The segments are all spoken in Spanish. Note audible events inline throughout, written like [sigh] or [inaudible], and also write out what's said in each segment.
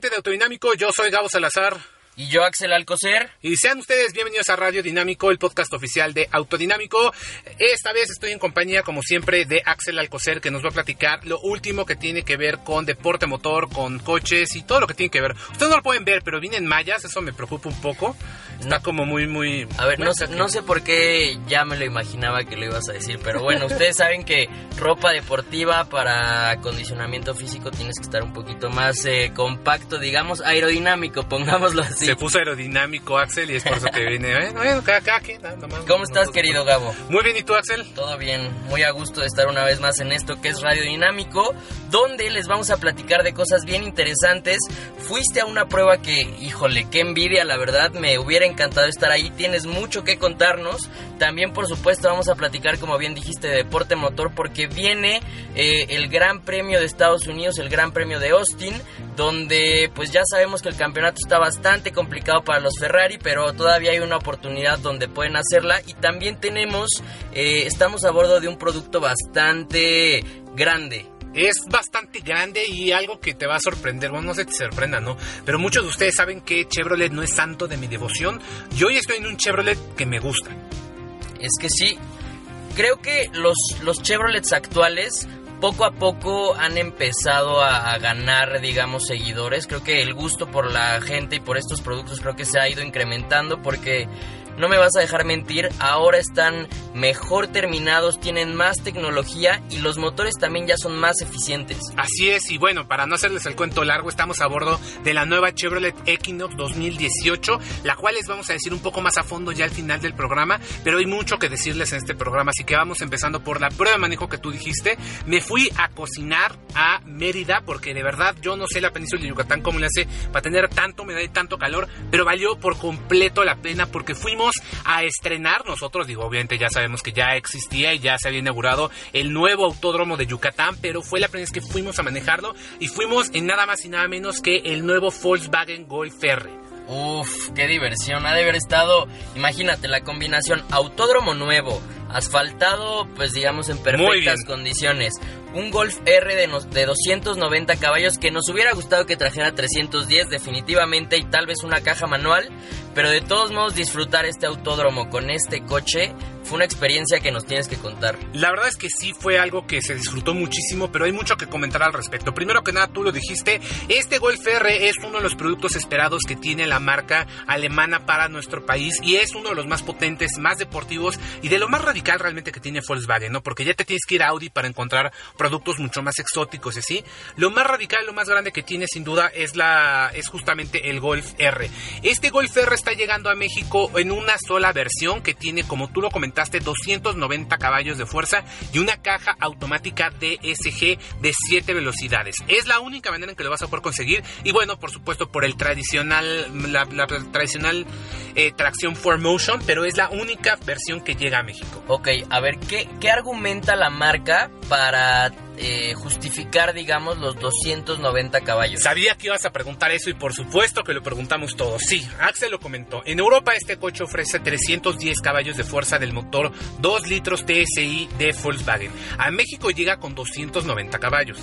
De Autodinámico. Yo soy Gabo Salazar. Y yo, Axel Alcocer. Y sean ustedes bienvenidos a Radio Dinámico, el podcast oficial de Autodinámico. Esta vez estoy en compañía, como siempre, de Axel Alcocer, que nos va a platicar lo último que tiene que ver con deporte motor, con coches y todo lo que tiene que ver. Ustedes no lo pueden ver, pero vienen mallas, eso me preocupa un poco. Está como muy, muy... A ver, no sé, no sé por qué ya me lo imaginaba que lo ibas a decir, pero bueno, [laughs] ustedes saben que ropa deportiva para acondicionamiento físico tienes que estar un poquito más eh, compacto, digamos, aerodinámico, pongámoslo así. Se puso aerodinámico Axel y es por eso que viene. Bueno, bueno, cada, cada quien, nada más. ¿Cómo estás, querido Gabo? Muy bien, ¿y tú, Axel? Todo bien, muy a gusto de estar una vez más en esto que es Radio Dinámico, donde les vamos a platicar de cosas bien interesantes. Fuiste a una prueba que, híjole, qué envidia, la verdad, me hubiera encantado estar ahí, tienes mucho que contarnos. También, por supuesto, vamos a platicar, como bien dijiste, de deporte motor, porque viene eh, el Gran Premio de Estados Unidos, el Gran Premio de Austin, donde pues ya sabemos que el campeonato está bastante complicado para los Ferrari, pero todavía hay una oportunidad donde pueden hacerla y también tenemos, eh, estamos a bordo de un producto bastante grande. Es bastante grande y algo que te va a sorprender. Bueno, no sé si te sorprenda, ¿no? Pero muchos de ustedes saben que Chevrolet no es santo de mi devoción. Yo hoy estoy en un Chevrolet que me gusta. Es que sí, creo que los, los Chevrolets actuales poco a poco han empezado a, a ganar, digamos, seguidores. Creo que el gusto por la gente y por estos productos creo que se ha ido incrementando porque... No me vas a dejar mentir, ahora están mejor terminados, tienen más tecnología y los motores también ya son más eficientes. Así es, y bueno, para no hacerles el cuento largo, estamos a bordo de la nueva Chevrolet Equinox 2018, la cual les vamos a decir un poco más a fondo ya al final del programa, pero hay mucho que decirles en este programa, así que vamos empezando por la prueba de manejo que tú dijiste. Me fui a cocinar a Mérida, porque de verdad yo no sé la península de Yucatán cómo le hace para tener tanto humedad y tanto calor, pero valió por completo la pena porque fuimos a estrenar nosotros, digo, obviamente ya sabemos que ya existía y ya se había inaugurado el nuevo autódromo de Yucatán, pero fue la primera vez que fuimos a manejarlo y fuimos en nada más y nada menos que el nuevo Volkswagen Golf R. Uf, qué diversión. Ha de haber estado, imagínate, la combinación autódromo nuevo, asfaltado, pues digamos en perfectas condiciones. Un Golf R de, nos- de 290 caballos que nos hubiera gustado que trajera 310 definitivamente y tal vez una caja manual, pero de todos modos disfrutar este autódromo con este coche fue una experiencia que nos tienes que contar. La verdad es que sí fue algo que se disfrutó muchísimo, pero hay mucho que comentar al respecto. Primero que nada, tú lo dijiste, este Golf R es uno de los productos esperados que tiene la marca alemana para nuestro país y es uno de los más potentes, más deportivos y de lo más radical realmente que tiene Volkswagen, ¿no? Porque ya te tienes que ir a Audi para encontrar productos mucho más exóticos y así. Lo más radical, lo más grande que tiene sin duda es la es justamente el Golf R. Este Golf R está llegando a México en una sola versión que tiene, como tú lo comentaste, 290 caballos de fuerza y una caja automática DSG de 7 velocidades. Es la única manera en que lo vas a poder conseguir y bueno, por supuesto por el tradicional la tradicional eh, tracción 4Motion, pero es la única versión que llega a México. Ok, a ver, ¿qué, qué argumenta la marca para eh, justificar, digamos, los 290 caballos? Sabía que ibas a preguntar eso y por supuesto que lo preguntamos todos. Sí, Axel lo comentó. En Europa este coche ofrece 310 caballos de fuerza del motor 2 litros TSI de Volkswagen. A México llega con 290 caballos.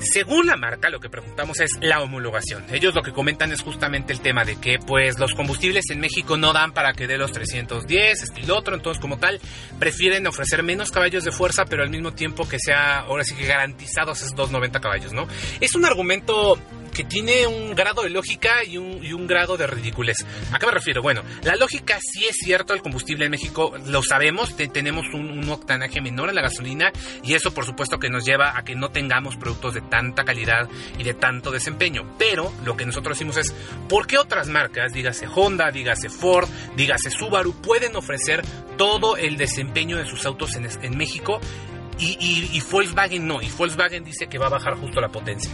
Según la marca, lo que preguntamos es la homologación. Ellos lo que comentan es justamente el tema de que pues los combustibles en México no dan para que dé los 310, este y lo otro, entonces como tal prefieren ofrecer menos caballos de fuerza, pero al mismo tiempo que sea ahora sí que garantizados esos 290 caballos, ¿no? Es un argumento que tiene un grado de lógica y un, grado de ridiculez. ¿A qué me refiero? Bueno, la lógica sí es cierto, el combustible en México lo sabemos, te- tenemos un, octanaje menor en la gasolina y eso por supuesto que nos lleva a que no tengamos productos de tanta calidad y de tanto desempeño. Pero lo que nosotros decimos es, ¿por qué otras marcas, dígase Honda, dígase Ford, dígase Subaru, pueden ofrecer todo el desempeño de sus autos en, México y Volkswagen no? Y Volkswagen dice que va a bajar justo la potencia.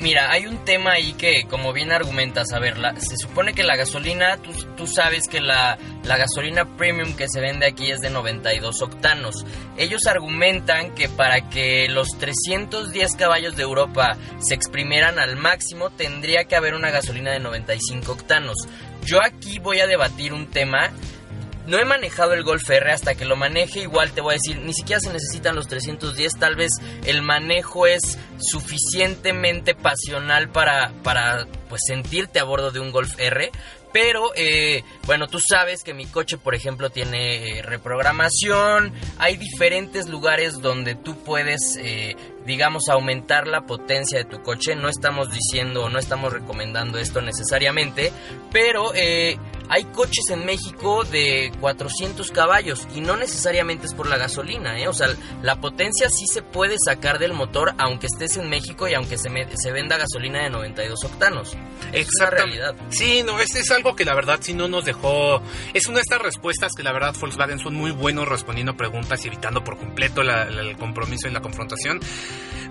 Mira, hay un tema ahí que, como bien argumentas, a ver, se supone que la gasolina, tú, tú sabes que la, la gasolina premium que se vende aquí es de 92 octanos. Ellos argumentan que para que los 310 caballos de Europa se exprimieran al máximo, tendría que haber una gasolina de 95 octanos. Yo aquí voy a debatir un tema no he manejado el Golf R hasta que lo maneje. Igual te voy a decir, ni siquiera se necesitan los 310. Tal vez el manejo es suficientemente pasional para, para pues sentirte a bordo de un Golf R. Pero, eh, bueno, tú sabes que mi coche, por ejemplo, tiene eh, reprogramación. Hay diferentes lugares donde tú puedes, eh, digamos, aumentar la potencia de tu coche. No estamos diciendo, no estamos recomendando esto necesariamente. Pero hay coches en México de 400 caballos y no necesariamente es por la gasolina, ¿eh? O sea, la potencia sí se puede sacar del motor aunque estés en México y aunque se, se venda gasolina de 92 octanos. Es una realidad. Sí, no, es, es algo que la verdad sí no nos dejó... Es una de estas respuestas que la verdad Volkswagen son muy buenos respondiendo preguntas y evitando por completo el compromiso y la confrontación.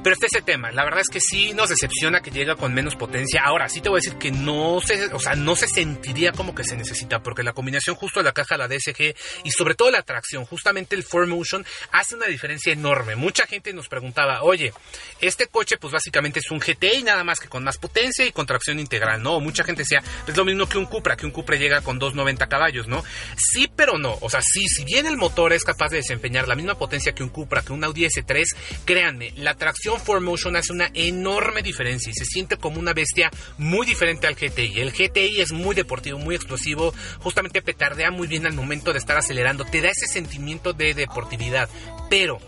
Pero este ese tema. La verdad es que sí nos decepciona que llega con menos potencia. Ahora, sí te voy a decir que no se, o sea, no se sentiría como que se necesita, porque la combinación justo de la caja, la DSG y sobre todo la tracción, justamente el 4Motion, hace una diferencia enorme. Mucha gente nos preguntaba, oye, este coche pues básicamente es un GTI nada más que con más potencia y con tracción integral, ¿no? Mucha gente decía, es lo mismo que un Cupra, que un Cupra llega con 290 caballos, ¿no? Sí, pero no. O sea, sí, si bien el motor es capaz de desempeñar la misma potencia que un Cupra, que un Audi S3, créanme, la tracción 4Motion hace una enorme diferencia y se siente como una bestia muy diferente al GTI. El GTI es muy deportivo, muy explosivo, justamente petardea muy bien al momento de estar acelerando, te da ese sentimiento de deportividad, pero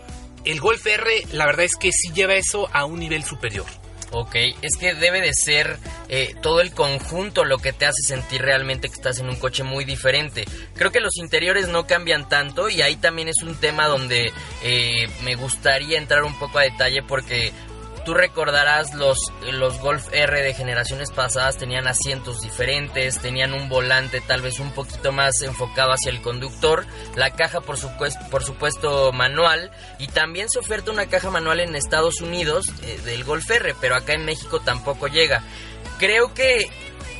el Golf R la verdad es que sí lleva eso a un nivel superior. Ok, es que debe de ser eh, todo el conjunto lo que te hace sentir realmente que estás en un coche muy diferente. Creo que los interiores no cambian tanto y ahí también es un tema donde eh, me gustaría entrar un poco a detalle porque Tú recordarás los, los Golf R de generaciones pasadas tenían asientos diferentes, tenían un volante tal vez un poquito más enfocado hacia el conductor, la caja por supuesto, por supuesto manual y también se oferta una caja manual en Estados Unidos eh, del Golf R, pero acá en México tampoco llega. Creo que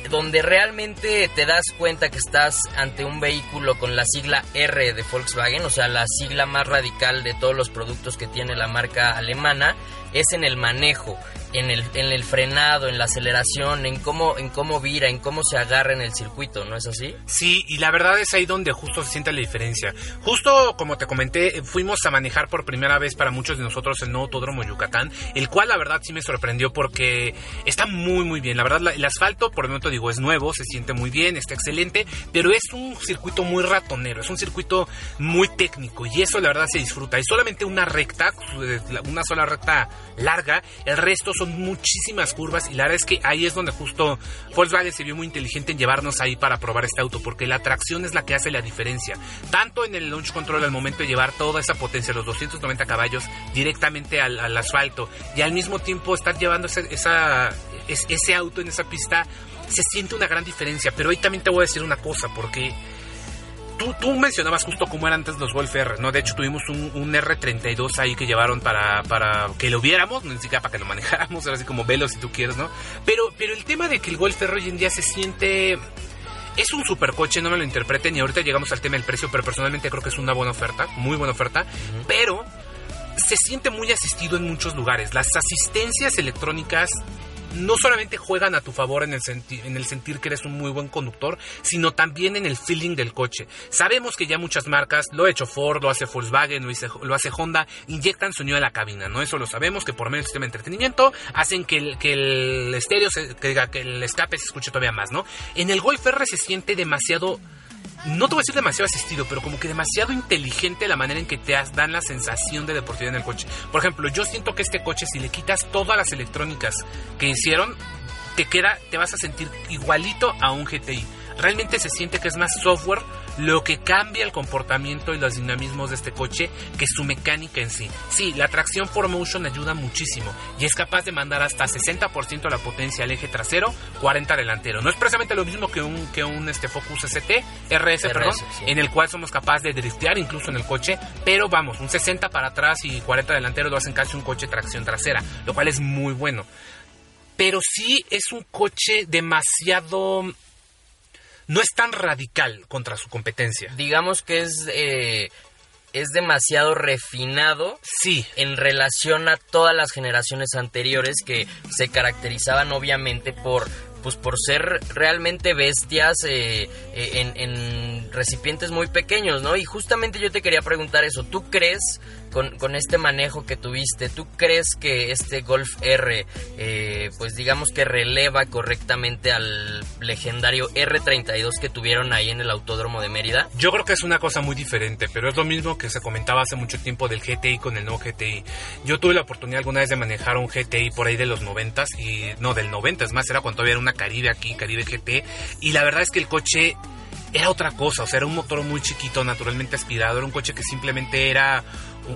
donde realmente te das cuenta que estás ante un vehículo con la sigla R de Volkswagen, o sea, la sigla más radical de todos los productos que tiene la marca alemana, es en el manejo, en el, en el frenado, en la aceleración, en cómo, en cómo vira, en cómo se agarra en el circuito, ¿no es así? Sí, y la verdad es ahí donde justo se siente la diferencia. Justo como te comenté, fuimos a manejar por primera vez para muchos de nosotros el nuevo autódromo Yucatán, el cual la verdad sí me sorprendió porque está muy muy bien. La verdad el asfalto, por el momento digo, es nuevo, se siente muy bien, está excelente, pero es un circuito muy ratonero, es un circuito muy técnico y eso la verdad se disfruta. Hay solamente una recta, una sola recta larga, el resto son muchísimas curvas y la verdad es que ahí es donde justo Volkswagen se vio muy inteligente en llevarnos ahí para probar este auto, porque la tracción es la que hace la diferencia. Tanto en el launch control al momento de llevar toda esa potencia, los 290 caballos, directamente al, asfalto y al mismo tiempo estar llevando ese, ese auto en esa pista, se siente una gran diferencia. Pero hoy también te voy a decir una cosa, porque tú, mencionabas justo cómo eran antes los Golf R, ¿no? De hecho, tuvimos un, R32 ahí que llevaron para, para que lo viéramos, ni siquiera para que lo manejáramos, [laughs] así como velo si tú quieres, ¿no? Pero, pero el tema de que el Golf R hoy en día se siente... Es un supercoche, no me lo interpreten, y ahorita llegamos al tema del precio, pero personalmente creo que es una buena oferta, muy buena oferta, pero se siente muy asistido en muchos lugares. Las asistencias electrónicas no solamente juegan a tu favor en el, en el sentir que eres un muy buen conductor, sino también en el feeling del coche. Sabemos que ya muchas marcas, lo ha hecho Ford, lo hace Volkswagen, lo, hace Honda, inyectan sonido a la cabina, ¿no? Eso lo sabemos, que por medio del sistema de entretenimiento hacen que el, que el estéreo, se, que, que el escape se escuche todavía más, ¿no? En el Golf R se siente demasiado no te voy a decir demasiado asistido, pero como que demasiado inteligente la manera en que te dan la sensación de deportividad en el coche. Por ejemplo, yo siento que este coche, si le quitas todas las electrónicas que hicieron, te queda, te vas a sentir igualito a un GTI. Realmente se siente que es más software lo que cambia el comportamiento y los dinamismos de este coche que su mecánica en sí. Sí, la tracción 4Motion ayuda muchísimo y es capaz de mandar hasta 60% de la potencia al eje trasero, 40 delantero. No es precisamente lo mismo que un, que un este Focus ST, RS, perdón, en el cual somos capaces de driftear incluso en el coche, pero vamos, un 60 para atrás y 40 delantero lo hacen casi un coche tracción trasera, lo cual es muy bueno. Pero sí es un coche demasiado no es tan radical contra su competencia. Digamos que es eh, es demasiado refinado sí. en relación a todas las generaciones anteriores que se caracterizaban obviamente por pues por ser realmente bestias eh, eh, en, recipientes muy pequeños, ¿no? Y justamente yo te quería preguntar eso, ¿tú crees con, este manejo que tuviste, tú crees que este Golf R, eh, pues digamos que releva correctamente al legendario R32 que tuvieron ahí en el Autódromo de Mérida? Yo creo que es una cosa muy diferente, pero es lo mismo que se comentaba hace mucho tiempo del GTI con el nuevo GTI. Yo tuve la oportunidad alguna vez de manejar un GTI por ahí de los 90 y no del 90, es más, era cuando había una Caribe aquí, Caribe GT, y la verdad es que el coche era otra cosa, o sea, era un motor muy chiquito, naturalmente aspirado, era un coche que simplemente era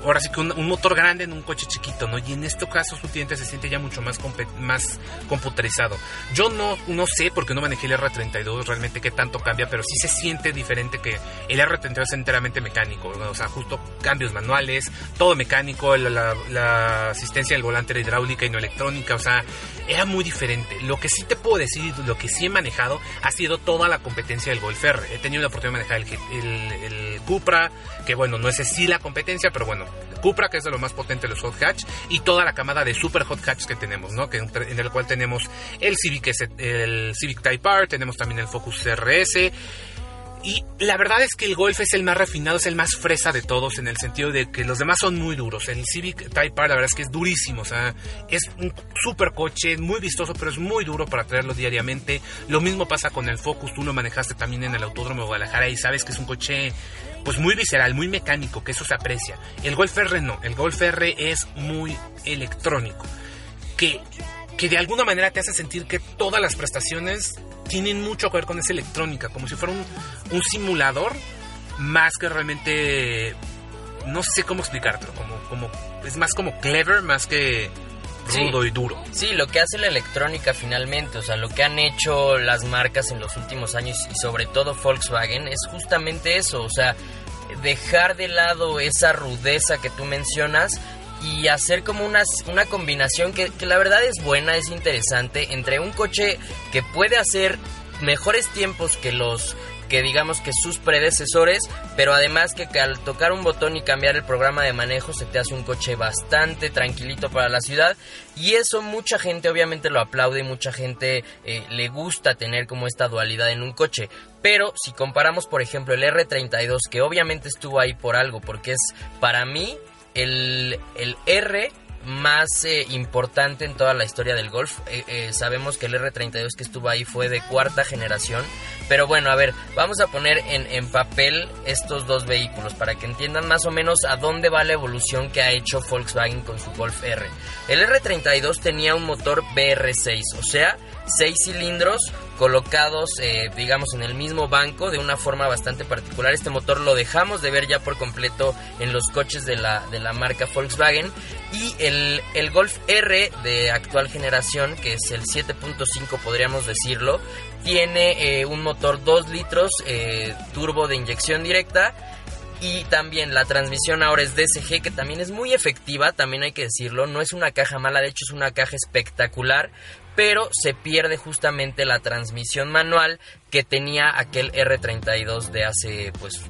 ahora sí que un, motor grande en un coche chiquito, ¿no? Y en este caso su cliente se siente ya mucho más, más computarizado. Yo no, no sé, porque no manejé el R32 realmente qué tanto cambia, pero sí se siente diferente que el R32 es enteramente mecánico, o sea, justo cambios manuales, todo mecánico, la, asistencia del volante era hidráulica y no electrónica, o sea, era muy diferente. Lo que sí te puedo decir, lo que sí he manejado, ha sido toda la competencia del Golf. He tenido la oportunidad de manejar el Cupra, que bueno, no es así la competencia, pero bueno, Cupra, que es de lo más potente de los hot hatch, y toda la camada de super hot hatch que tenemos, ¿no? Que, en el cual tenemos el Civic, el Civic Type R, tenemos también el Focus RS. Y la verdad es que el Golf es el más refinado, es el más fresa de todos, en el sentido de que los demás son muy duros. El Civic Type R, la verdad es que es durísimo, o sea, es un super coche, muy vistoso, pero es muy duro para traerlo diariamente. Lo mismo pasa con el Focus, tú lo manejaste también en el Autódromo de Guadalajara y sabes que es un coche pues muy visceral, muy mecánico, que eso se aprecia. El Golf R no, el Golf R es muy electrónico, que, que de alguna manera te hace sentir que todas las prestaciones tienen mucho que ver con esa electrónica, como si fuera un, un simulador más que realmente, no sé cómo explicártelo, como, como, es más como clever, más que rudo y duro. Sí, lo que hace la electrónica finalmente, o sea, lo que han hecho las marcas en los últimos años y sobre todo Volkswagen es justamente eso, o sea, dejar de lado esa rudeza que tú mencionas y hacer como una, una combinación que, que la verdad es buena, es interesante, entre un coche que puede hacer mejores tiempos que los que digamos que sus predecesores, pero además que, al tocar un botón y cambiar el programa de manejo se te hace un coche bastante tranquilito para la ciudad y eso mucha gente obviamente lo aplaude y mucha gente eh, le gusta tener como esta dualidad en un coche. Pero si comparamos por ejemplo el R32 que obviamente estuvo ahí por algo porque es para mí el, el R más eh, importante en toda la historia del golf. Eh, eh, sabemos que el R32 que estuvo ahí fue de cuarta generación. Pero bueno, a ver, vamos a poner en, en, papel estos dos vehículos para que entiendan más o menos a dónde va la evolución que ha hecho Volkswagen con su Golf R. El R32 tenía un motor BR6, o sea, seis cilindros colocados, eh, digamos, en el mismo banco de una forma bastante particular. Este motor lo dejamos de ver ya por completo en los coches de la, de la marca Volkswagen. Y el, el Golf R de actual generación, que es el 7.5 podríamos decirlo, tiene eh, un motor 2 litros eh, turbo de inyección directa y también la transmisión ahora es DSG, que también es muy efectiva, también hay que decirlo. No es una caja mala, de hecho es una caja espectacular pero se pierde justamente la transmisión manual que tenía aquel R32 de hace pues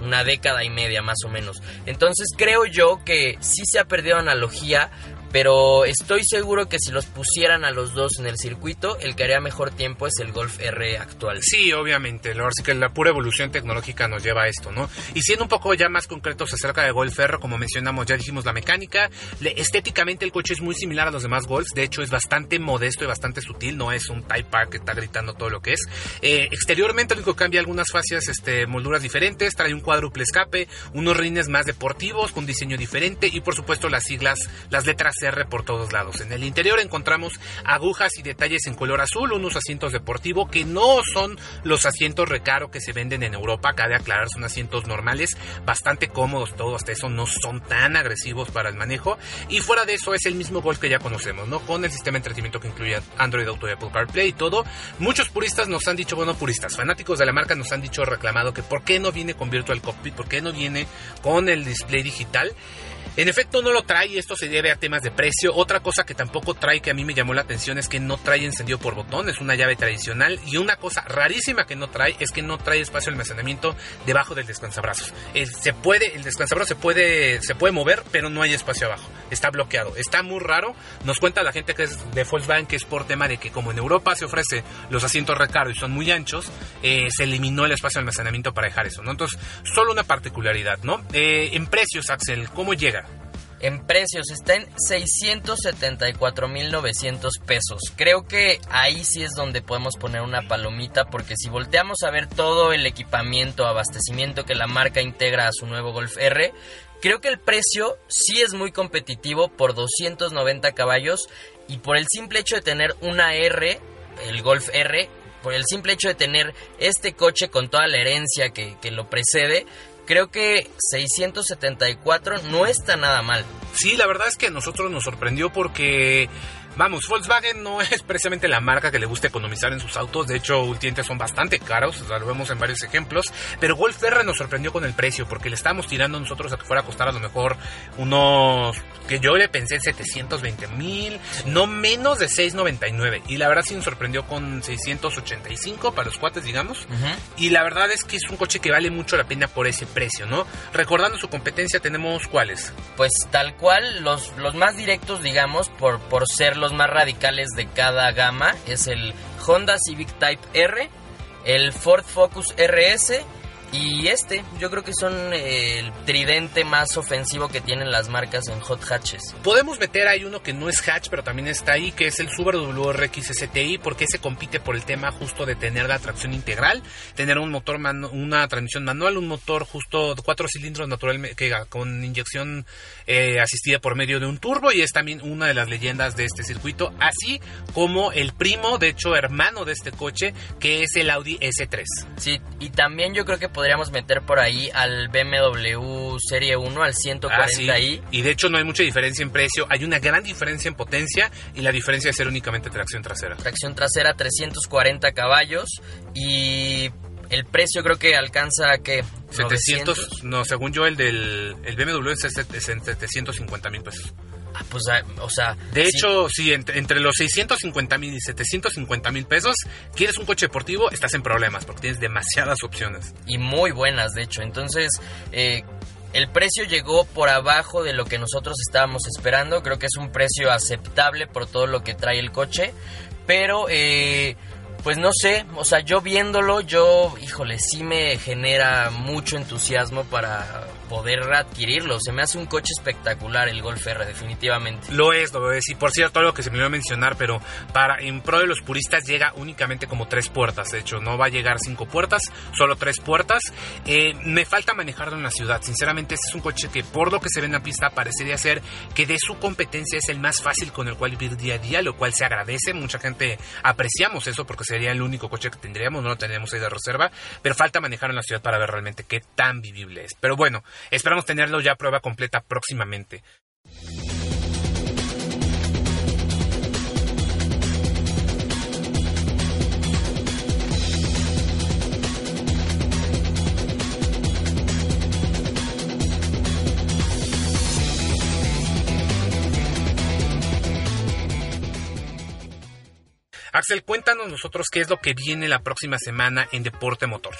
una década y media más o menos. Entonces creo yo que sí se ha perdido analogía, pero estoy seguro que si los pusieran a los dos en el circuito, el que haría mejor tiempo es el Golf R actual. Sí, obviamente. Así que la pura evolución tecnológica nos lleva a esto, ¿no? Y siendo un poco ya más concretos acerca de Golf R, como mencionamos, ya dijimos la mecánica. estéticamente el coche es muy similar a los demás Golfs. De hecho, es bastante modesto y bastante sutil. No es un Type R que está gritando todo lo que es. Eh, exteriormente, lo único que cambia algunas fascias, este, molduras diferentes. Trae un cuádruple escape, unos rines más deportivos con diseño diferente y, por supuesto, las siglas, las letras por todos lados. En el interior encontramos agujas y detalles en color azul, unos asientos deportivos que no son los asientos recaro que se venden en Europa, cabe aclarar, son asientos normales, bastante cómodos todos, hasta eso no son tan agresivos para el manejo. Y fuera de eso es el mismo Golf que ya conocemos, ¿no? Con el sistema de entretenimiento que incluye Android Auto y Apple CarPlay y todo. Muchos puristas nos han dicho, bueno, puristas, fanáticos de la marca nos han dicho reclamado que por qué no viene con Virtual Cockpit, por qué no viene con el display digital. En efecto no lo trae y esto se debe a temas de precio. Otra cosa que tampoco trae que a mí me llamó la atención es que no trae encendido por botón, es una llave tradicional y una cosa rarísima que no trae es que no trae espacio de almacenamiento debajo del descansabrazos. Eh, se puede, el descansabrazo se puede, se puede mover, pero no hay espacio abajo. Está bloqueado. Está muy raro. Nos cuenta la gente que es de Volkswagen que es por tema de que como en Europa se ofrece los asientos recargo y son muy anchos, eh, se eliminó el espacio de almacenamiento para dejar eso, ¿no? Entonces, solo una particularidad, ¿no? Eh, en precios, Axel, ¿cómo llega? En precios está en 674.900 pesos. Creo que ahí sí es donde podemos poner una palomita porque si volteamos a ver todo el equipamiento, abastecimiento que la marca integra a su nuevo Golf R, creo que el precio sí es muy competitivo por 290 caballos y por el simple hecho de tener una R, el Golf R, por el simple hecho de tener este coche con toda la herencia que, que lo precede, creo que 674 no está nada mal. Sí, la verdad es que a nosotros nos sorprendió porque Vamos, Volkswagen no es precisamente la marca que le gusta economizar en sus autos. De hecho, últimamente son bastante caros. O sea, lo vemos en varios ejemplos. Pero Golf R nos sorprendió con el precio porque le estábamos tirando nosotros a que fuera a costar a lo mejor unos. que yo le pensé en 720 mil, no menos de 699. Y la verdad sí nos sorprendió con 685 para los cuates, digamos. Y la verdad es que es un coche que vale mucho la pena por ese precio, ¿no? Recordando su competencia, tenemos cuáles. Pues tal cual, los, los más directos, digamos, por, por ser más radicales de cada gama es el Honda Civic Type R, el Ford Focus RS y este, yo creo que son eh, el tridente más ofensivo que tienen las marcas en hot hatches. Podemos meter ahí uno que no es hatch, pero también está ahí, que es el Subaru WRX STI, porque se compite por el tema justo de tener la tracción integral, tener un motor, una transmisión manual, un motor justo cuatro cilindros natural que, con inyección eh, asistida por medio de un turbo y es también una de las leyendas de este circuito, así como el primo, de hecho hermano de este coche, que es el Audi S3. Sí, y también yo creo que podríamos meter por ahí al BMW Serie 1, al 140i. Ah, y de hecho no hay mucha diferencia en precio, hay una gran diferencia en potencia y la diferencia es ser únicamente tracción trasera. Tracción trasera 340 caballos y el precio creo que alcanza que 700, no, según yo el del el BMW es, en 750 mil pesos. Ah, pues, ah, o sea... De hecho, sí, entre, los 650 mil y 750 mil pesos, quieres un coche deportivo, estás en problemas porque tienes demasiadas opciones. Y muy buenas, de hecho. Entonces, eh, el precio llegó por abajo de lo que nosotros estábamos esperando. Creo que es un precio aceptable por todo lo que trae el coche. Pero... Eh, pues no sé, o sea, yo viéndolo, yo, híjole, sí me genera mucho entusiasmo para poder adquirirlo. Se me hace un coche espectacular el Golf R, definitivamente. Lo es, lo es. Y por cierto, algo que se me iba a mencionar, pero para en pro de los puristas llega únicamente como tres puertas. De hecho, no va a llegar cinco puertas, solo tres puertas. Eh, me falta manejarlo en la ciudad. Sinceramente, este es un coche que por lo que se ve en la pista parecería ser que de su competencia es el más fácil con el cual vivir día a día, lo cual se agradece. Mucha gente apreciamos eso porque sería el único coche que tendríamos, no lo tendríamos ahí de reserva, pero falta manejar en la ciudad para ver realmente qué tan vivible es. Pero bueno, Esperamos tenerlo ya a prueba completa próximamente. Axel, cuéntanos nosotros qué es lo que viene la próxima semana en Deporte Motor.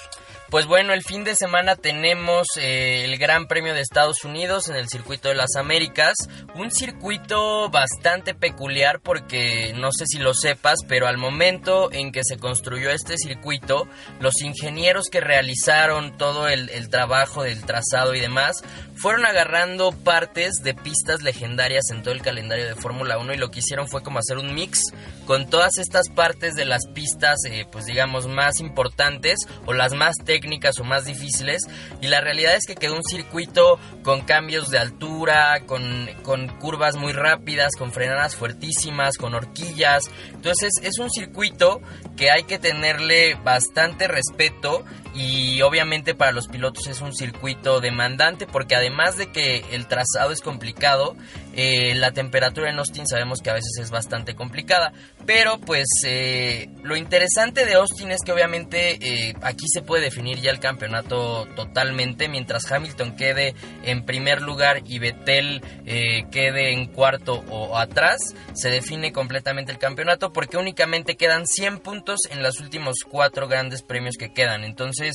Pues bueno, el fin de semana tenemos eh, el Gran Premio de Estados Unidos en el Circuito de las Américas. Un circuito bastante peculiar porque no sé si lo sepas, pero al momento en que se construyó este circuito, los ingenieros que realizaron todo el, el trabajo del trazado y demás fueron agarrando partes de pistas legendarias en todo el calendario de Fórmula 1 y lo que hicieron fue como hacer un mix con todas estas partes de las pistas, eh, pues digamos, más importantes o las más técnicas o más difíciles. Y la realidad es que quedó un circuito con cambios de altura, con, con curvas muy rápidas, con frenadas fuertísimas, con horquillas. Entonces es un circuito que hay que tenerle bastante respeto y obviamente para los pilotos es un circuito demandante porque además de que el trazado es complicado, Eh, la temperatura en Austin sabemos que a veces es bastante complicada, pero pues eh, lo interesante de Austin es que obviamente eh, aquí se puede definir ya el campeonato totalmente, mientras Hamilton quede en primer lugar y Vettel quede en cuarto o atrás, se define completamente el campeonato porque únicamente quedan 100 puntos en los últimos cuatro grandes premios que quedan. Entonces,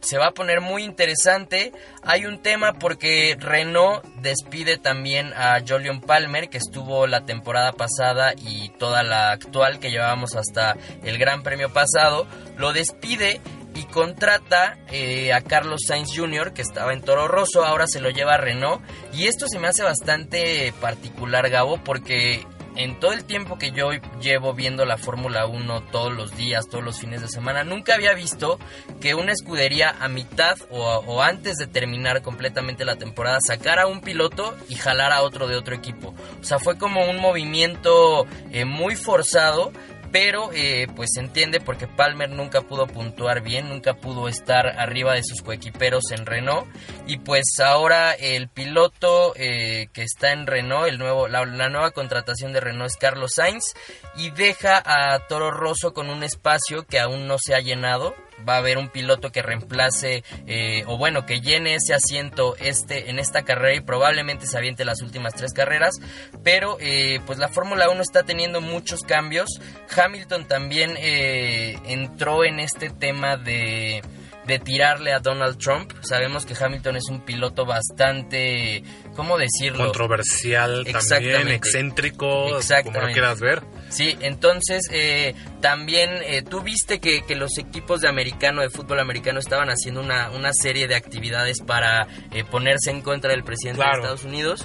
se va a poner muy interesante. Hay un tema porque Renault despide también a Jolion Palmer, que estuvo la temporada pasada y toda la actual que llevábamos hasta el Gran Premio pasado. Lo despide y contrata eh, a Carlos Sainz Jr., que estaba en Toro Rosso, ahora se lo lleva a Renault. Y esto se me hace bastante particular, Gabo, porque en todo el tiempo que yo llevo viendo la Fórmula 1 todos los días, todos los fines de semana, nunca había visto que una escudería a mitad o, antes de terminar completamente la temporada sacara a un piloto y jalara a otro de otro equipo. O sea, fue como un movimiento eh, muy forzado pero eh, pues se entiende porque Palmer nunca pudo puntuar bien, nunca pudo estar arriba de sus coequiperos en Renault. Y pues ahora el piloto eh, que está en Renault, el nuevo, la, nueva contratación de Renault es Carlos Sainz y deja a Toro Rosso con un espacio que aún no se ha llenado, va a haber un piloto que reemplace eh, o bueno que llene ese asiento este en esta carrera y probablemente se aviente las últimas tres carreras pero eh, pues la Fórmula 1 está teniendo muchos cambios Hamilton también eh, entró en este tema de de tirarle a Donald Trump. Sabemos que Hamilton es un piloto bastante, ¿cómo decirlo? Controversial también, excéntrico, como lo quieras ver. Sí, entonces eh, también eh, tú viste que, que, los equipos de americano, de fútbol americano, estaban haciendo una, una serie de actividades para eh, ponerse en contra del presidente de Estados Unidos.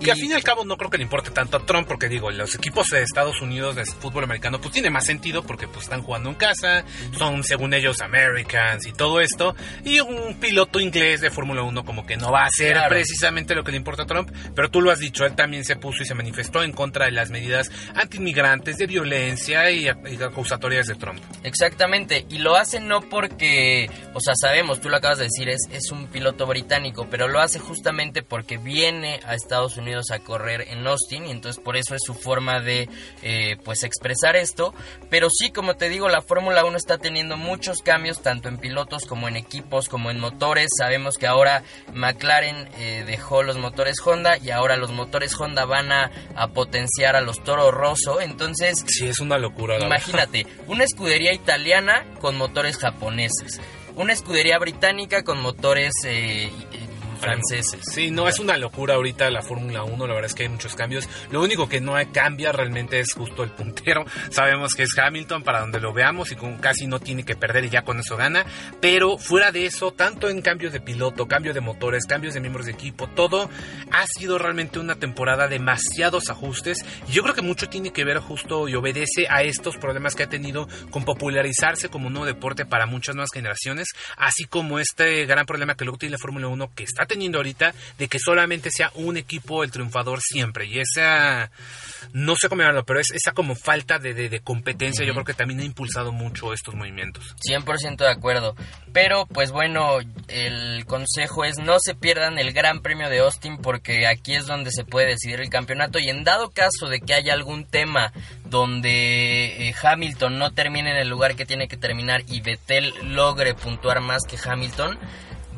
Que al fin y al cabo no creo que le importe tanto a Trump, porque digo, los equipos de Estados Unidos de fútbol americano, pues tiene más sentido porque pues están jugando en casa, son según ellos Americans y todo esto, y un piloto inglés de Fórmula 1 como que no va a hacer precisamente lo que le importa a Trump, pero tú lo has dicho, él también se puso y se manifestó en contra de las medidas anti-inmigrantes, de violencia y, acusatorias de Trump. Exactamente, y lo hace no porque, o sea, sabemos, tú lo acabas de decir, es, es un piloto británico, pero lo hace justamente porque viene a Estados Unidos a correr en Austin y entonces por eso es su forma de eh, pues expresar esto. Pero sí, como te digo, la Fórmula 1 está teniendo muchos cambios tanto en pilotos como en equipos como en motores. Sabemos que ahora McLaren eh, dejó los motores Honda y ahora los motores Honda van a, potenciar a los Toro Rosso. Entonces, sí, es una locura. Imagínate, una escudería italiana con motores japoneses una escudería británica con motores eh, franceses. Sí, no, es una locura ahorita la Fórmula 1, la verdad es que hay muchos cambios. Lo único que no cambia realmente es justo el puntero. [laughs] Sabemos que es Hamilton para donde lo veamos y casi no tiene que perder y ya con eso gana. Pero fuera de eso, tanto en cambios de piloto, cambio de motores, cambios de miembros de equipo, todo ha sido realmente una temporada de demasiados ajustes. Y yo creo que mucho tiene que ver justo y obedece a estos problemas que ha tenido con popularizarse como un nuevo deporte para muchas nuevas generaciones, así como este gran problema que luego tiene la Fórmula 1 que está teniendo ahorita de que solamente sea un equipo el triunfador siempre. Y esa, no sé cómo llamarlo, pero es esa como falta de, competencia, yo creo que también ha impulsado mucho estos movimientos. 100% de acuerdo. Pero pues bueno, el consejo es no se pierdan el Gran Premio de Austin porque aquí es donde se puede decidir el campeonato y en dado caso de que haya algún tema donde eh, Hamilton no termine en el lugar que tiene que terminar y Vettel logre puntuar más que Hamilton,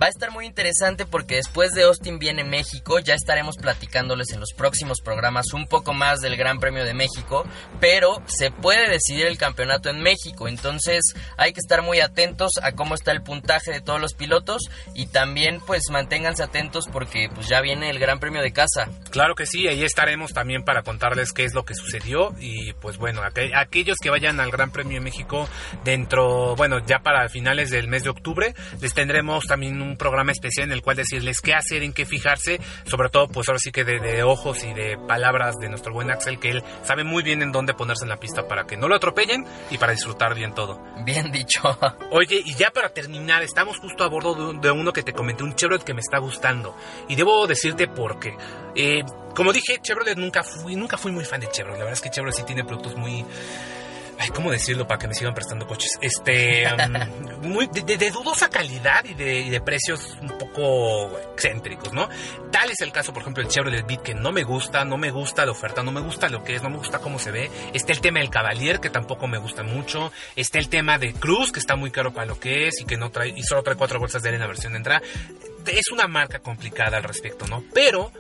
Va a estar muy interesante porque después de Austin viene México, ya estaremos platicándoles en los próximos programas un poco más del Gran Premio de México, pero se puede decidir el campeonato en México, entonces hay que estar muy atentos a cómo está el puntaje de todos los pilotos y también pues manténganse atentos porque pues ya viene el Gran Premio de casa. Claro que sí, ahí estaremos también para contarles qué es lo que sucedió y pues bueno, aquellos que vayan al Gran Premio de México dentro, bueno, ya para finales del mes de octubre, les tendremos también un programa especial en el cual decirles qué hacer, en qué fijarse, sobre todo pues ahora sí que de, ojos y de palabras de nuestro buen Axel, que él sabe muy bien en dónde ponerse en la pista para que no lo atropellen y para disfrutar bien todo. Bien dicho. [laughs] Oye, y ya para terminar, estamos justo a bordo de, uno que te comenté, un Chevrolet que me está gustando. Y debo decirte por qué. Eh, como dije, Chevrolet nunca fui, nunca fui muy fan de Chevrolet. La verdad es que Chevrolet sí tiene productos muy Ay, ¿cómo decirlo para que me sigan prestando coches? Este. um, [laughs] muy, de, de- de dudosa calidad y de, y de precios un poco excéntricos, ¿no? Tal es el caso, por ejemplo, el Chevrolet Beat, que no me gusta, no me gusta la oferta, no me gusta lo que es, no me gusta cómo se ve. Está el tema del Cavalier, que tampoco me gusta mucho. Está el tema de Cruz, que está muy caro para lo que es y que no trae, y solo trae cuatro bolsas de aire en la versión de entrada. Es una marca complicada al respecto, ¿no? Pero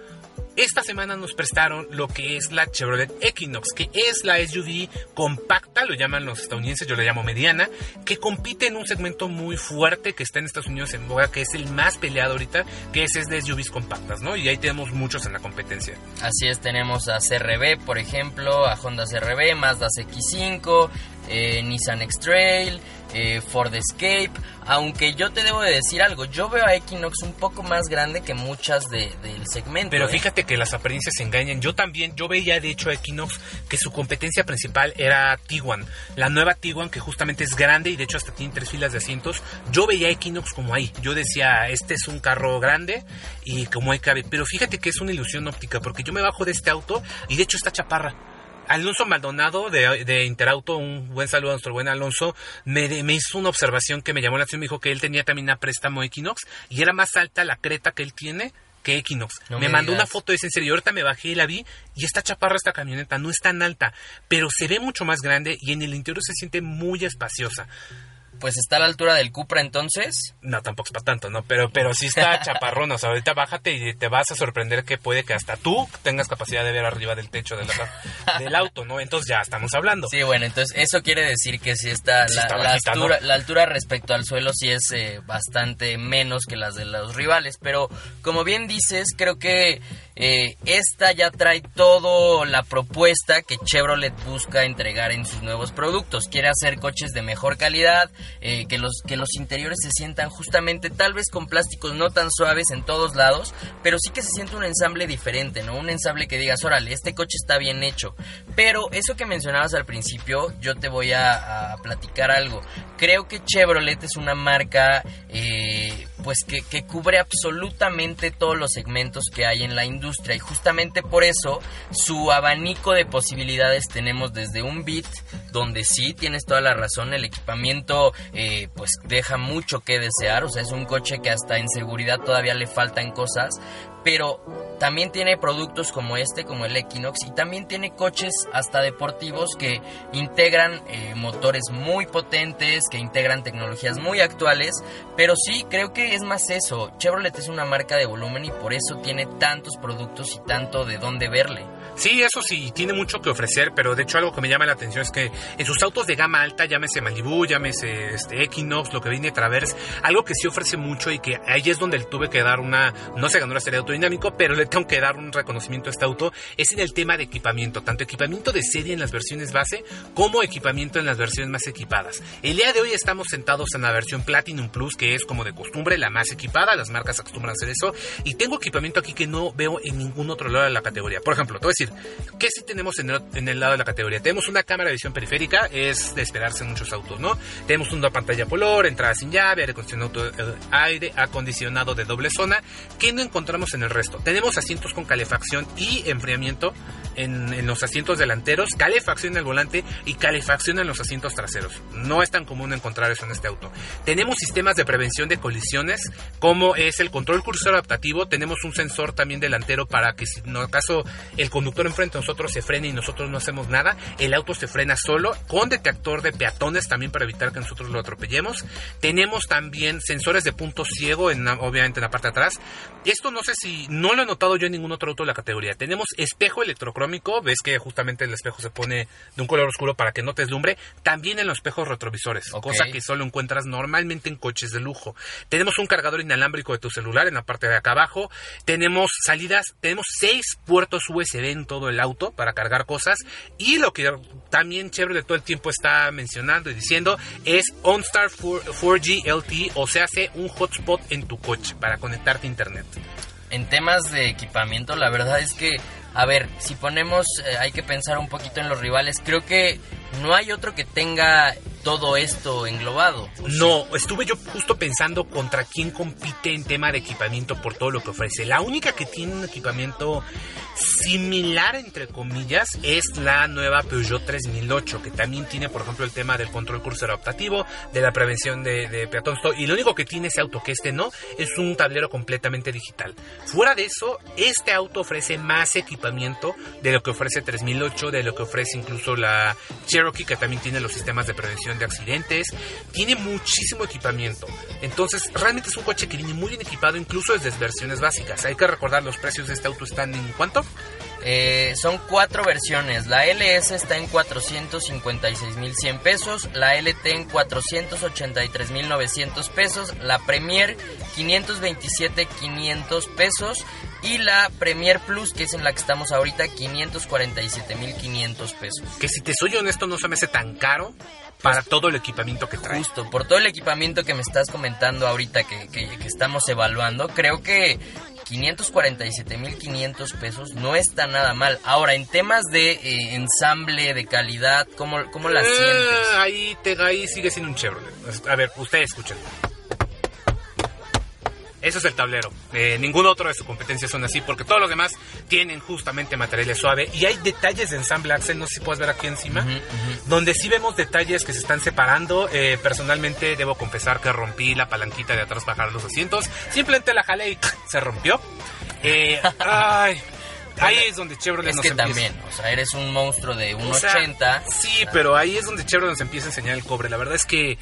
esta semana nos prestaron lo que es la Chevrolet Equinox, que es la SUV compacta, lo llaman los estadounidenses, yo la llamo mediana, que compite en un segmento muy fuerte que está en Estados Unidos en boga, que es el más peleado ahorita, que es, es de SUVs compactas, ¿no? Y ahí tenemos muchos en la competencia. Así es, tenemos a CRB, por ejemplo, a Honda CRB, Mazda CX5, eh, Nissan X-Trail, eh, Ford Escape. Aunque yo te debo de decir algo, yo veo a Equinox un poco más grande que muchas de- del segmento. Pero ¿eh? fíjate que las apariencias se engañan. Yo también, yo veía de hecho a Equinox que su competencia principal era Tiguan. La nueva Tiguan que justamente es grande y de hecho hasta tiene tres filas de asientos. Yo veía a Equinox como ahí. Yo decía, este es un carro grande y como ahí cabe. Pero fíjate que es una ilusión óptica porque yo me bajo de este auto y de hecho está chaparra. Alonso Maldonado de, de Interauto, un buen saludo a nuestro buen Alonso, me, me hizo una observación que me llamó la atención. Me dijo que él tenía también una préstamo Equinox y era más alta la creta que él tiene que Equinox. No me me mandó una foto de ese en serio. Ahorita me bajé y la vi y está chaparra esta camioneta. No es tan alta, pero se ve mucho más grande y en el interior se siente muy espaciosa. Pues está a la altura del Cupra entonces. No, tampoco es para tanto, ¿no? Pero, pero sí está [laughs] chaparrona. O sea, ahorita bájate y te vas a sorprender que puede que hasta tú tengas capacidad de ver arriba del techo del, del auto, ¿no? Entonces ya estamos hablando. Sí, bueno, entonces eso quiere decir que sí está, Sí la, está la bajita, ¿no? altura, la altura respecto al suelo sí es eh, bastante menos que las de los rivales, pero como bien dices, creo que eh, esta ya trae todo la propuesta que Chevrolet busca entregar en sus nuevos productos. Quiere hacer coches de mejor calidad, eh, que, los, que los interiores se sientan justamente tal vez con plásticos no tan suaves en todos lados, pero sí que se siente un ensamble diferente, ¿no? Un ensamble que digas, órale, este coche está bien hecho. Pero eso que mencionabas al principio, yo te voy a, a platicar algo. Creo que Chevrolet es una marca eh, pues que, que cubre absolutamente todos los segmentos que hay en la industria. Y justamente por eso su abanico de posibilidades tenemos desde un Beat donde sí tienes toda la razón el equipamiento eh, pues deja mucho que desear. O sea es un coche que hasta en seguridad todavía le faltan cosas pero también tiene productos como este, como el Equinox, y también tiene coches hasta deportivos que integran eh, motores muy potentes, que integran tecnologías muy actuales, pero sí creo que es más eso. Chevrolet es una marca de volumen y por eso tiene tantos productos y tanto de dónde verle. Sí, eso sí, tiene mucho que ofrecer, pero de hecho algo que me llama la atención es que en sus autos de gama alta, llámese Malibu, llámese este Equinox, lo que viene Traverse, algo que sí ofrece mucho y que ahí es donde le tuve que dar una, no se ganó la serie de autodinámico, pero le tengo que dar un reconocimiento a este auto, es en el tema de equipamiento, tanto equipamiento de serie en las versiones base como equipamiento en las versiones más equipadas. El día de hoy estamos sentados en la versión Platinum Plus, que es como de costumbre la más equipada, las marcas acostumbran a hacer eso, y tengo equipamiento aquí que no veo en ningún otro lado de la categoría. Por ejemplo, voy a decir, ¿qué sí tenemos en el, lado de la categoría? Tenemos una cámara de visión periférica, es de en muchos autos, ¿no? Tenemos una pantalla color, entrada sin llave, aire acondicionado, eh, acondicionado de doble zona, que no encontramos en el resto. Tenemos asientos con calefacción y enfriamiento en, los asientos delanteros, calefacción en el volante y calefacción en los asientos traseros. No es tan común encontrar eso en este auto. Tenemos sistemas de prevención de colisiones, como es el control cursor adaptativo. Tenemos un sensor también delantero para que si en caso el conductor enfrente a nosotros se frene y nosotros no hacemos nada, el auto se frena solo, con detector de peatones también para evitar que nosotros lo atropellemos. Tenemos también sensores de punto ciego, en, obviamente en la parte de atrás. Esto no sé si no lo he notado yo en ningún otro auto de la categoría. Tenemos espejo electrocrómico, ves que justamente el espejo se pone de un color oscuro para que no te deslumbre. También en los espejos retrovisores, cosa que solo encuentras normalmente en coches de lujo. Tenemos un cargador inalámbrico de tu celular en la parte de acá abajo. Tenemos salidas, tenemos seis puertos USB en todo el auto para cargar cosas. Y lo que también Chevrolet todo el tiempo está mencionando y diciendo es OnStar 4, 4G LTE, o sea, hace un hotspot en tu coche para conectarte a internet. En temas de equipamiento, la verdad es que, a ver, si ponemos, eh, hay que pensar un poquito en los rivales. Creo que no hay otro que tenga todo esto englobado. No, estuve yo justo pensando contra quién compite en tema de equipamiento por todo lo que ofrece. La única que tiene un equipamiento similar, entre comillas, es la nueva Peugeot 3008, que también tiene, por ejemplo, el tema del control crucero adaptativo, de la prevención de, de y lo único que tiene ese auto, que este no, es un tablero completamente digital. Fuera de eso, este auto ofrece más equipamiento de lo que ofrece 3008, de lo que ofrece incluso la Cherokee, que también tiene los sistemas de prevención de accidentes, tiene muchísimo equipamiento. Entonces, realmente es un coche que viene muy bien equipado, incluso desde versiones básicas. Hay que recordar, los precios de este auto están en cuánto? Eh, son cuatro versiones. La LS está en 456.100 pesos, la LT en 483.900 pesos, la Premier 527.500 pesos y la Premier Plus, que es en la que estamos ahorita, 547.500 pesos. Que si te soy honesto no se me hace tan caro para todo el equipamiento que trae. Justo, por todo el equipamiento que me estás comentando ahorita que, que, que estamos evaluando, creo que 547.500 pesos no está nada mal. Ahora, en temas de eh, ensamble, de calidad, ¿cómo, cómo la Eh, sientes? ahí, te, ahí sigue siendo un Chevrolet. A ver, ustedes escuchen. Eso es el tablero. Eh, ningún otro de su competencia son así, porque todos los demás tienen justamente materiales suave. Y hay detalles de ensamble, Axel, no sé si puedes ver aquí encima, donde sí vemos detalles que se están separando. Eh, personalmente debo confesar que rompí la palanquita de atrás para los asientos. Simplemente la jalé y [laughs] se rompió. Eh, [laughs] ay, ahí es donde Chevrolet Es nos que empieza- también, o sea, eres un monstruo de o sea, 1,80. sí, pero ahí es donde Chevrolet nos empieza a enseñar el cobre. La verdad es que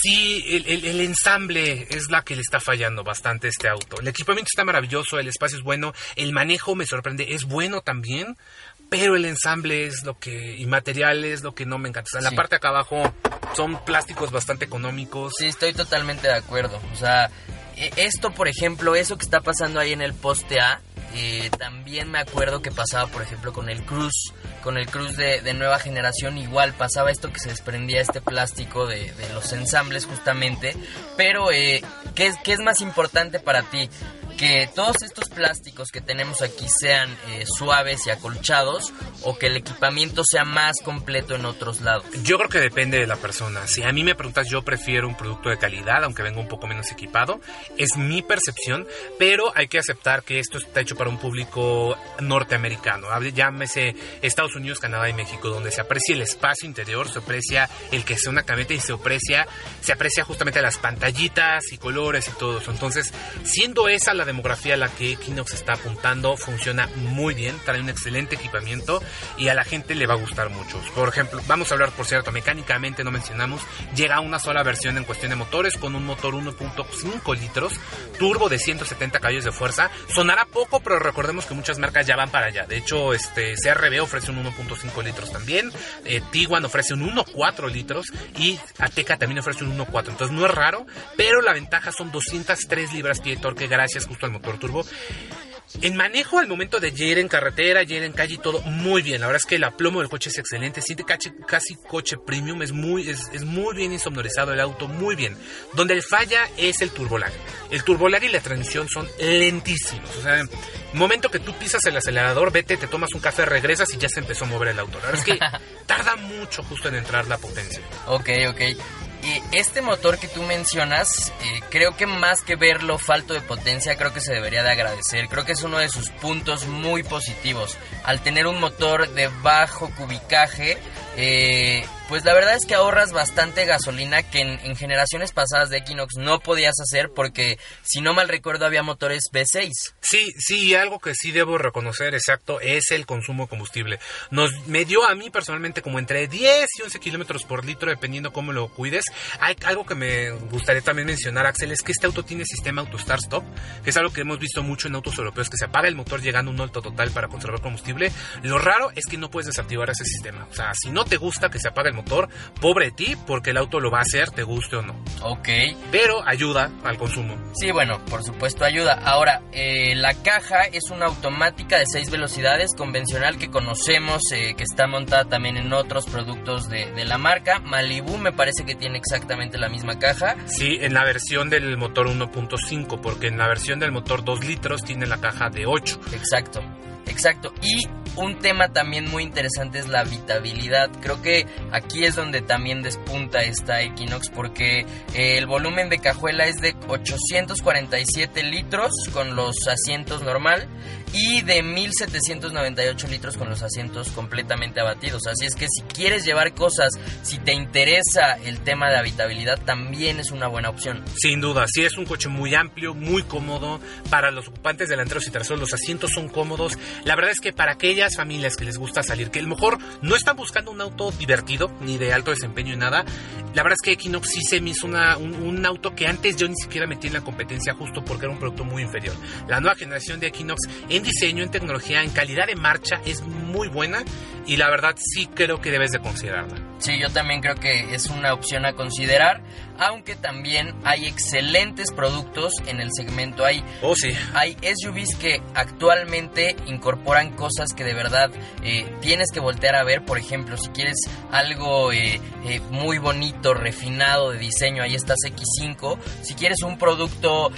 sí, el, el- el ensamble es la que le está fallando bastante a este auto. El equipamiento está maravilloso, el espacio es bueno, el manejo me sorprende, es bueno también. Pero el ensamble es lo que. y material es lo que no me encanta. O sea, en Sí. la parte de acá abajo son plásticos bastante económicos. Sí, estoy totalmente de acuerdo. O sea, e- esto, por ejemplo, eso que está pasando ahí en el poste A, eh, también me acuerdo que pasaba, por ejemplo, con el Cruz, con el Cruz de, nueva generación, igual pasaba esto que se desprendía este plástico de, de los ensambles justamente. Pero, eh, ¿qué, es, ¿qué es más importante para ti? Que todos estos plásticos que tenemos aquí sean eh, suaves y acolchados o que el equipamiento sea más completo en otros lados. Yo creo que depende de la persona. Si a mí me preguntas, yo prefiero un producto de calidad, aunque venga un poco menos equipado. Es mi percepción, pero hay que aceptar que esto está hecho para un público norteamericano. Llámese Estados Unidos, Canadá y México, donde se aprecia el espacio interior, se aprecia el que sea una camioneta y se aprecia, se aprecia justamente las pantallitas y colores y todo eso. Entonces, siendo esa la demografía a la que Equinox está apuntando, funciona muy bien, trae un excelente equipamiento y a la gente le va a gustar mucho. Por ejemplo, vamos a hablar, por cierto, mecánicamente no mencionamos, llega una sola versión en cuestión de motores con un motor 1.5 litros, turbo de 170 caballos de fuerza. Sonará poco, pero recordemos que muchas marcas ya van para allá. De hecho, este CRB ofrece un 1.5 litros también, eh, Tiguan ofrece un 1.4 litros y Ateca también ofrece un 1.4. Entonces no es raro, pero la ventaja son 203 libras-pie de torque gracias justo al motor turbo. En manejo al momento de ir en carretera, ir en calle y todo, muy bien. La verdad es que el aplomo del coche es excelente. Siente casi, casi coche premium. Es muy, es, es muy bien insonorizado el auto, muy bien. Donde el falla es el turbolag. El turbolag y la transmisión son lentísimos. O sea, momento que tú pisas el acelerador, vete, te tomas un café, regresas y ya se empezó a mover el auto. La verdad es que [laughs] tarda mucho justo en entrar la potencia. Ok, ok. Y este motor que tú mencionas, eh, creo que más que verlo falto de potencia, creo que se debería de agradecer. Creo que es uno de sus puntos muy positivos. Al tener un motor de bajo cubicaje, eh, pues la verdad es que ahorras bastante gasolina que en, en generaciones pasadas de Equinox no podías hacer porque, si no mal recuerdo, había motores V6. Sí, sí, y algo que sí debo reconocer, exacto, es el consumo de combustible. Nos me dio a mí personalmente como entre 10 y 11 kilómetros por litro, dependiendo cómo lo cuides. Hay algo que me gustaría también mencionar, Axel, es que este auto tiene sistema auto start stop, que es algo que hemos visto mucho en autos europeos, que se apaga el motor llegando a un alto total para conservar combustible. Lo raro es que no puedes desactivar ese sistema. O sea, si no te gusta que se apague el motor, pobre ti, porque el auto lo va a hacer, te guste o no. Ok. Pero ayuda al consumo. Sí, bueno, por supuesto ayuda. Ahora, eh, la caja es una automática de 6 velocidades convencional que conocemos, eh, que está montada también en otros productos de, de la marca. Malibu me parece que tiene exactamente la misma caja. Sí, en la versión del motor 1.5, porque en la versión del motor 2 litros tiene la caja de 8. Exacto, exacto. Y un tema también muy interesante es la habitabilidad. Creo que aquí es donde también despunta esta Equinox porque eh, el volumen de cajuela es de 847 litros con los asientos normal y de 1798 litros con los asientos completamente abatidos. Así es que si quieres llevar cosas, si te interesa el tema de habitabilidad, también es una buena opción. Sin duda, sí es un coche muy amplio, muy cómodo para los ocupantes delanteros y traseros. Los asientos son cómodos. La verdad es que para aquellas familias que les gusta salir, que a lo mejor no están buscando un auto divertido ni de alto desempeño y nada, la verdad es que Equinox sí se me hizo una, un, auto que antes yo ni siquiera metí en la competencia justo porque era un producto muy inferior. La nueva generación de Equinox diseño, en tecnología, en calidad de marcha es muy buena y la verdad sí creo que debes de considerarla. Sí, yo también creo que es una opción a considerar, aunque también hay excelentes productos en el segmento. Hay, Oh, sí. hay SUVs que actualmente incorporan cosas que de verdad eh, tienes que voltear a ver. Por ejemplo, si quieres algo eh, eh, muy bonito, refinado de diseño, ahí estás X5. Si quieres un producto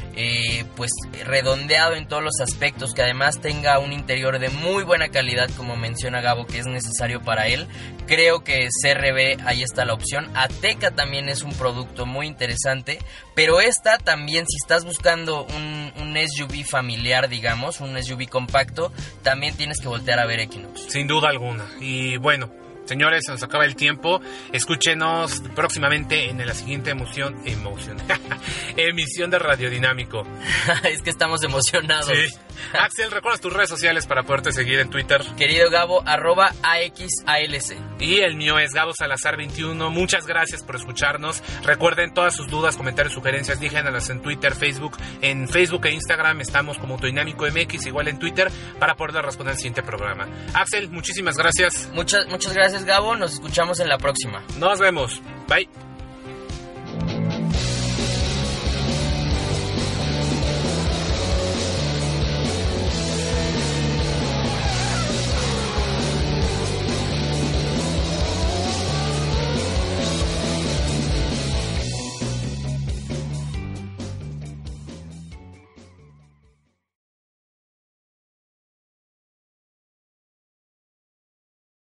pues redondeado en todos los aspectos, que además tenga un interior de muy buena calidad, como menciona Gabo, que es necesario para él, creo que CRB ahí está la opción. Ateca también es un producto muy interesante, pero esta también si estás buscando un, un SUV familiar, digamos, un SUV compacto, también tienes que voltear a ver Equinox. Sin duda alguna. Y bueno, señores, se nos acaba el tiempo. Escúchenos próximamente en la siguiente emoción, emoción, [laughs] emisión de Radiodinámico. [laughs] es que estamos emocionados. Sí. Axel, recuerdas tus redes sociales para poderte seguir en Twitter. Querido Gabo, arroba AXALC. Y el mío es Gabo Salazar21. Muchas gracias por escucharnos. Recuerden todas sus dudas, comentarios, sugerencias, díganos en Twitter, Facebook. En Facebook e Instagram estamos como Autodinámico MX, igual en Twitter, para poder responder al siguiente programa. Axel, muchísimas gracias. Muchas, muchas gracias Gabo, nos escuchamos en la próxima. Nos vemos. Bye.